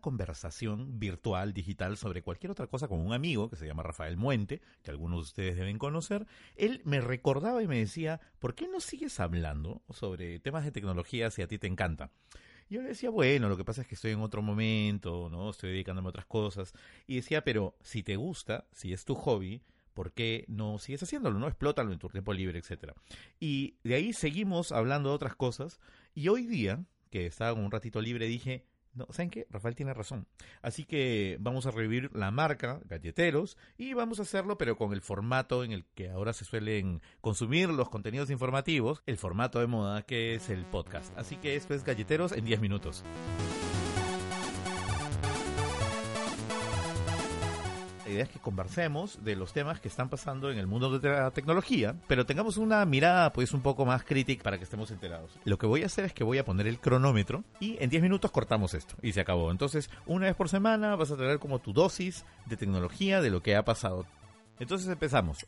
conversación virtual, digital, sobre cualquier otra cosa con un amigo que se llama Rafael Muente, que algunos de ustedes deben conocer, él me recordaba y me decía, ¿por qué no sigues hablando sobre temas de tecnología si a ti te encanta? Yo le decía, bueno, lo que pasa es que estoy en otro momento, ¿no? Estoy dedicándome a otras cosas. Y decía, pero si te gusta, si es tu hobby, ¿por qué no sigues haciéndolo? ¿No? Explótalo en tu tiempo libre, etcétera. Y de ahí seguimos hablando de otras cosas. Y hoy día, que estaba un ratito libre, dije, no, ¿saben qué? Rafael tiene razón. Así que vamos a revivir la marca Galleteros y vamos a hacerlo pero con el formato en el que ahora se suelen consumir los contenidos informativos, el formato de moda que es el podcast. Así que esto es Galleteros en 10 minutos. La idea es que conversemos de los temas que están pasando en el mundo de la tecnología, pero tengamos una mirada pues un poco más crítica para que estemos enterados. Lo que voy a hacer es que voy a poner el cronómetro y en 10 minutos cortamos esto y se acabó. Entonces, una vez por semana vas a tener como tu dosis de tecnología de lo que ha pasado. Entonces empezamos.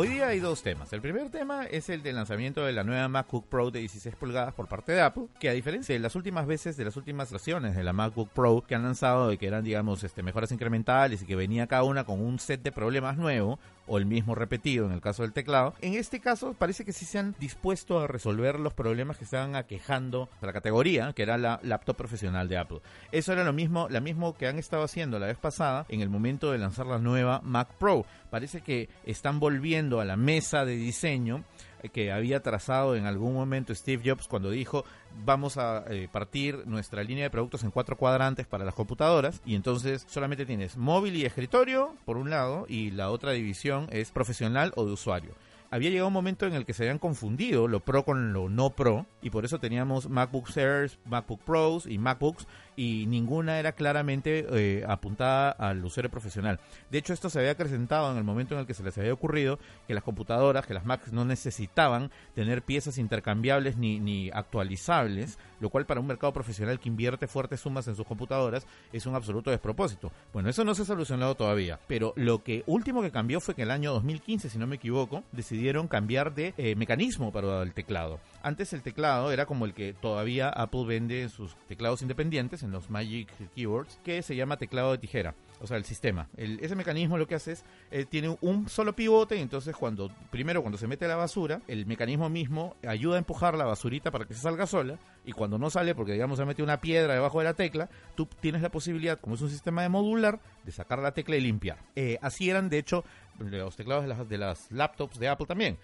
Hoy día hay dos temas. El primer tema es el del lanzamiento de la nueva MacBook Pro de 16 pulgadas por parte de Apple, que a diferencia de las últimas veces, de las últimas versiones de la MacBook Pro que han lanzado y que eran, digamos, este, mejoras incrementales y que venía cada una con un set de problemas nuevo, o el mismo repetido en el caso del teclado, en este caso parece que sí se han dispuesto a resolver los problemas que estaban aquejando la categoría, que era la laptop profesional de Apple. Eso era lo mismo, lo mismo que han estado haciendo la vez pasada en el momento de lanzar la nueva Mac Pro. Parece que están volviendo a la mesa de diseño que había trazado en algún momento Steve Jobs cuando dijo vamos a eh, partir nuestra línea de productos en cuatro cuadrantes para las computadoras y entonces solamente tienes móvil y escritorio por un lado y la otra división es profesional o de usuario había llegado un momento en el que se habían confundido lo pro con lo no pro y por eso teníamos MacBook Airs, MacBook Pros y MacBooks y ninguna era claramente eh, apuntada al usuario profesional. De hecho, esto se había acrecentado en el momento en el que se les había ocurrido que las computadoras, que las Macs no necesitaban tener piezas intercambiables ni, ni actualizables, lo cual para un mercado profesional que invierte fuertes sumas en sus computadoras es un absoluto despropósito. Bueno, eso no se ha solucionado todavía, pero lo que último que cambió fue que en el año 2015, si no me equivoco, decidieron cambiar de eh, mecanismo para el teclado. Antes el teclado era como el que todavía Apple vende en sus teclados independientes, los Magic Keyboards, que se llama teclado de tijera o sea, el sistema. ese mecanismo lo que hace es, eh, tiene un solo pivote, y entonces cuando, primero cuando se mete la basura, el mecanismo mismo ayuda a empujar la basurita para que se salga sola, y cuando no sale, porque digamos se mete una piedra debajo de la tecla, tú tienes la posibilidad, como es un sistema de modular, de sacar la tecla y limpiar. Eh, así eran, de hecho, los teclados de las, de las laptops de Apple también.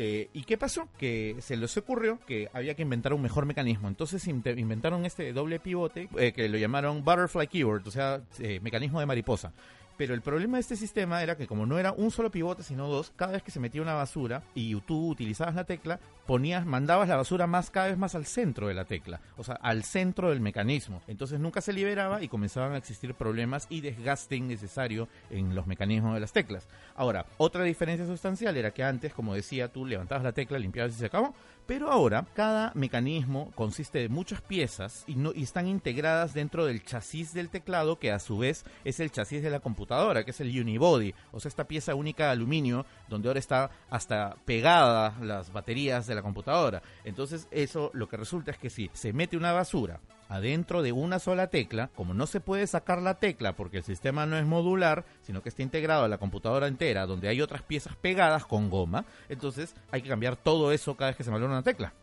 Eh, ¿Y qué pasó? Que se les ocurrió que había que inventar un mejor mecanismo. Entonces inventaron este doble pivote eh, que lo llamaron Butterfly Keyboard, o sea, eh, mecanismo de mariposa. Pero el problema de este sistema era que como no era un solo pivote, sino dos, cada vez que se metía una basura y tú utilizabas la tecla, ponías, mandabas la basura más cada vez más al centro de la tecla, o sea, al centro del mecanismo. Entonces nunca se liberaba y comenzaban a existir problemas y desgaste innecesario en los mecanismos de las teclas. Ahora, otra diferencia sustancial era que antes, como decía, tú levantabas la tecla, limpiabas y se acabó, pero ahora cada mecanismo consiste de muchas piezas y, no, y están integradas dentro del chasis del teclado, que a su vez es el chasis de la computadora que es el unibody, o sea, esta pieza única de aluminio donde ahora está hasta pegada las baterías de la computadora. Entonces, eso lo que resulta es que si se mete una basura adentro de una sola tecla, como no se puede sacar la tecla porque el sistema no es modular, sino que está integrado a la computadora entera, donde hay otras piezas pegadas con goma, entonces hay que cambiar todo eso cada vez que se valora una tecla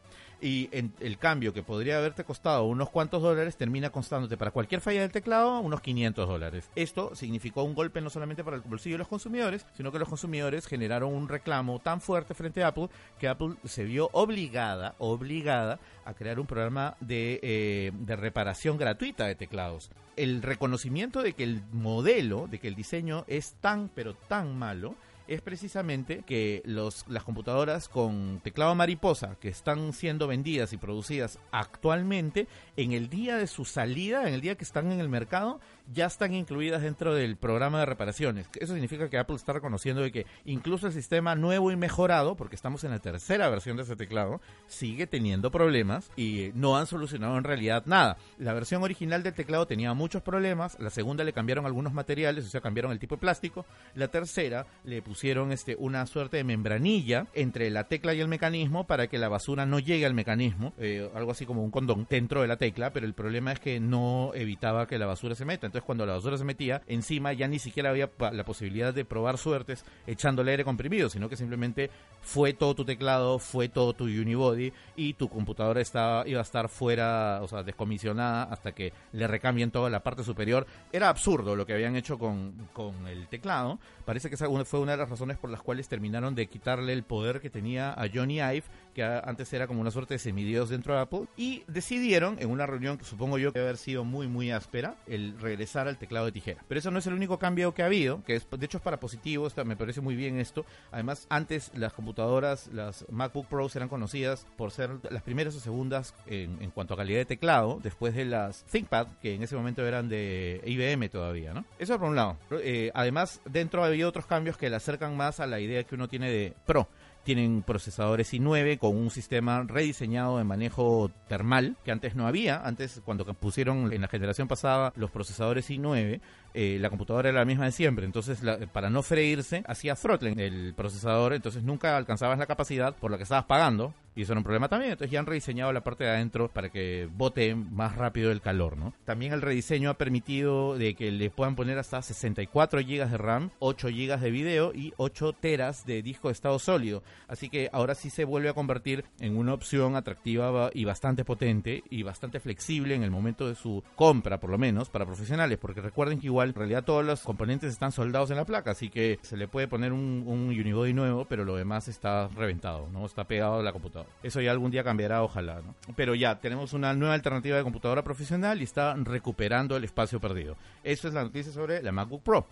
y en el cambio que podría haberte costado unos cuantos dólares termina costándote para cualquier falla del teclado unos 500 dólares. Esto significó un golpe no solamente para el bolsillo de los consumidores, sino que los consumidores generaron un reclamo tan fuerte frente a Apple que Apple se vio obligada, obligada a crear un programa de, eh, de reparación gratuita de teclados. El reconocimiento de que el modelo, de que el diseño es tan pero tan malo, es precisamente que los, las computadoras con teclado mariposa que están siendo vendidas y producidas actualmente, en el día de su salida, en el día que están en el mercado, ya están incluidas dentro del programa de reparaciones. Eso significa que Apple está reconociendo de que incluso el sistema nuevo y mejorado, porque estamos en la tercera versión de ese teclado, sigue teniendo problemas y no han solucionado en realidad nada. La versión original del teclado tenía muchos problemas, la segunda le cambiaron algunos materiales, o sea, cambiaron el tipo de plástico, la tercera le pusieron este una suerte de membranilla entre la tecla y el mecanismo para que la basura no llegue al mecanismo, eh, algo así como un condón dentro de la tecla, pero el problema es que no evitaba que la basura se meta. Entonces cuando la basura se metía, encima ya ni siquiera había la posibilidad de probar suertes echándole aire comprimido, sino que simplemente fue todo tu teclado, fue todo tu unibody y tu computadora estaba, iba a estar fuera, o sea, descomisionada hasta que le recambien toda la parte superior. Era absurdo lo que habían hecho con, con el teclado. Parece que esa fue una de las razones por las cuales terminaron de quitarle el poder que tenía a Johnny Ive, que antes era como una suerte de semidios dentro de Apple, y decidieron, en una reunión que supongo yo que debe haber sido muy, muy áspera, el regresar al teclado de tijera. Pero eso no es el único cambio que ha habido, que es, de hecho es para positivo, me parece muy bien esto. Además, antes las computadoras, las MacBook Pros eran conocidas por ser las primeras o segundas en, en cuanto a calidad de teclado, después de las ThinkPad, que en ese momento eran de IBM todavía, ¿no? Eso por un lado. Eh, además, dentro había otros cambios que le acercan más a la idea que uno tiene de Pro tienen procesadores i9 con un sistema rediseñado de manejo termal que antes no había. Antes, cuando pusieron en la generación pasada los procesadores i9, eh, la computadora era la misma de siempre. Entonces, para no freírse, hacía throttling el procesador. Entonces, nunca alcanzabas la capacidad por la que estabas pagando. Y eso era un problema también. Entonces, ya han rediseñado la parte de adentro para que bote más rápido el calor, ¿no? También el rediseño ha permitido de que le puedan poner hasta 64 GB de RAM, 8 GB de video y 8 teras de disco de estado sólido. Así que ahora sí se vuelve a convertir en una opción atractiva y bastante potente y bastante flexible en el momento de su compra, por lo menos, para profesionales. Porque recuerden que igual en realidad todos los componentes están soldados en la placa, así que se le puede poner un, un unibody nuevo, pero lo demás está reventado, ¿no? Está pegado a la computadora. Eso ya algún día cambiará, ojalá. Pero ya, tenemos una nueva alternativa de computadora profesional y está recuperando el espacio perdido. Eso es la noticia sobre la MacBook Pro.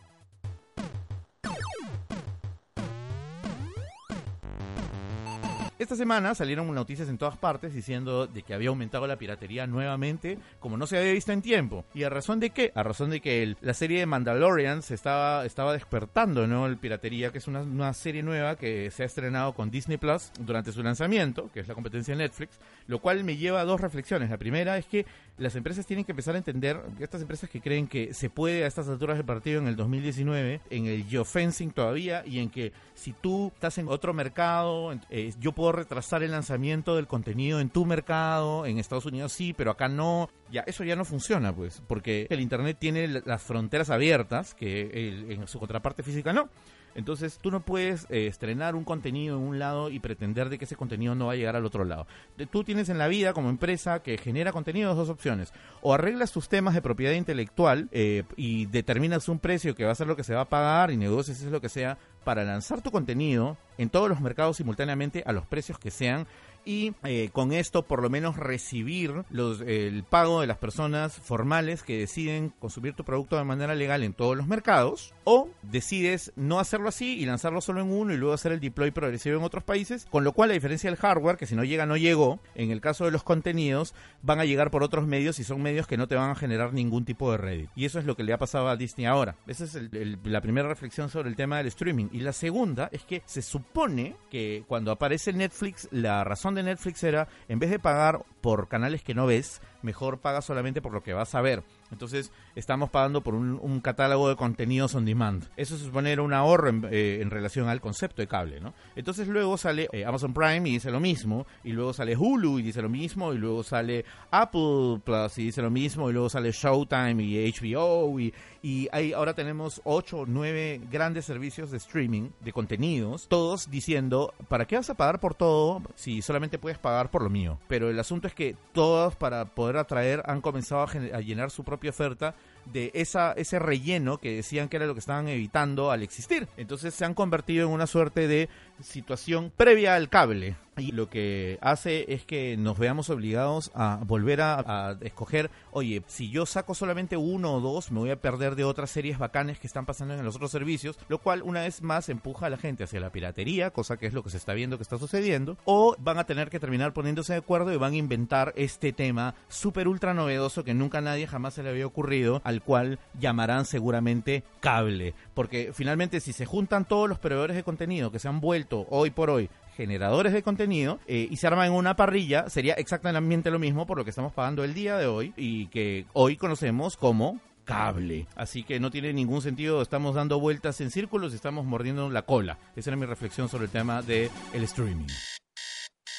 Esta semana salieron noticias en todas partes diciendo de que había aumentado la piratería nuevamente, como no se había visto en tiempo. ¿Y a razón de qué? A razón de que la serie de Mandalorian se estaba, estaba despertando, ¿no? El piratería, que es una, una serie nueva que se ha estrenado con Disney Plus durante su lanzamiento, que es la competencia de Netflix, lo cual me lleva a dos reflexiones. La primera es que las empresas tienen que empezar a entender, estas empresas que creen que se puede a estas alturas del partido en el 2019, en el geofencing todavía, y en que si tú estás en otro mercado, eh, yo puedo retrasar el lanzamiento del contenido en tu mercado, en Estados Unidos sí, pero acá no. Ya, eso ya no funciona, pues, porque el Internet tiene las fronteras abiertas, que en su contraparte física no. Entonces tú no puedes eh, estrenar un contenido en un lado y pretender de que ese contenido no va a llegar al otro lado. Tú tienes en la vida como empresa que genera contenido dos opciones. O arreglas tus temas de propiedad intelectual eh, y determinas un precio que va a ser lo que se va a pagar y negocias es lo que sea para lanzar tu contenido en todos los mercados simultáneamente a los precios que sean y eh, con esto por lo menos recibir el pago de las personas formales que deciden consumir tu producto de manera legal en todos los mercados o decides no hacerlo así y lanzarlo solo en uno y luego hacer el deploy progresivo en otros países, con lo cual la diferencia del hardware, que si no llega no llegó, en el caso de los contenidos van a llegar por otros medios y son medios que no te van a generar ningún tipo de Reddit. Y eso es lo que le ha pasado a Disney ahora. Esa es la primera reflexión sobre el tema del streaming. Y la segunda es que se supone que cuando aparece Netflix, la razón de Netflix era, en vez de pagar por canales que no ves, mejor paga solamente por lo que vas a ver. Entonces estamos pagando por un, catálogo de contenidos on demand. Eso se supone un ahorro eh, en, relación al concepto de cable, ¿no? Entonces luego sale eh, Amazon Prime y dice lo mismo, y luego sale Hulu y dice lo mismo, y luego sale Apple Plus y dice lo mismo, y luego sale Showtime y HBO, y, y hay, ahora tenemos 8 o 9 grandes servicios de streaming de contenidos, todos diciendo, ¿para qué vas a pagar por todo si solamente puedes pagar por lo mío? Pero el asunto es que todos para poder atraer han comenzado a, a llenar su propia oferta de esa, ese relleno que decían que era lo que estaban evitando al existir. Entonces se han convertido en una suerte de situación previa al cable. Y lo que hace es que nos veamos obligados a volver a, escoger, oye, si yo saco solamente uno o dos, me voy a perder de otras series bacanes que están pasando en los otros servicios, lo cual una vez más empuja a la gente hacia la piratería, cosa que es lo que se está viendo que está sucediendo, o van a tener que terminar poniéndose de acuerdo y van a inventar este tema súper ultra novedoso que nunca nadie jamás se le había ocurrido, al cual llamarán seguramente cable, porque finalmente si se juntan todos los proveedores de contenido que se han vuelto hoy por hoy generadores de contenido eh, y se arman en una parrilla, sería exactamente lo mismo por lo que estamos pagando el día de hoy y que hoy conocemos como cable. Así que no tiene ningún sentido, estamos dando vueltas en círculos y estamos mordiendo la cola. Esa era mi reflexión sobre el tema del el streaming.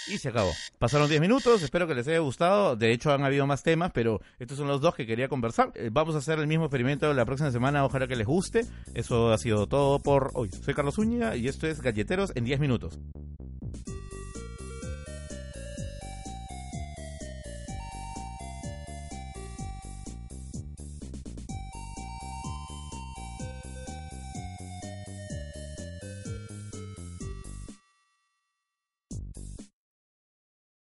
Y se acabó. Pasaron 10 minutos, espero que les haya gustado. De hecho, han habido más temas, pero estos son los dos que quería conversar. Eh, vamos a hacer el mismo experimento la próxima semana, ojalá que les guste. Eso ha sido todo por hoy. Soy Carlos Uña y esto es Galleteros en 10 minutos.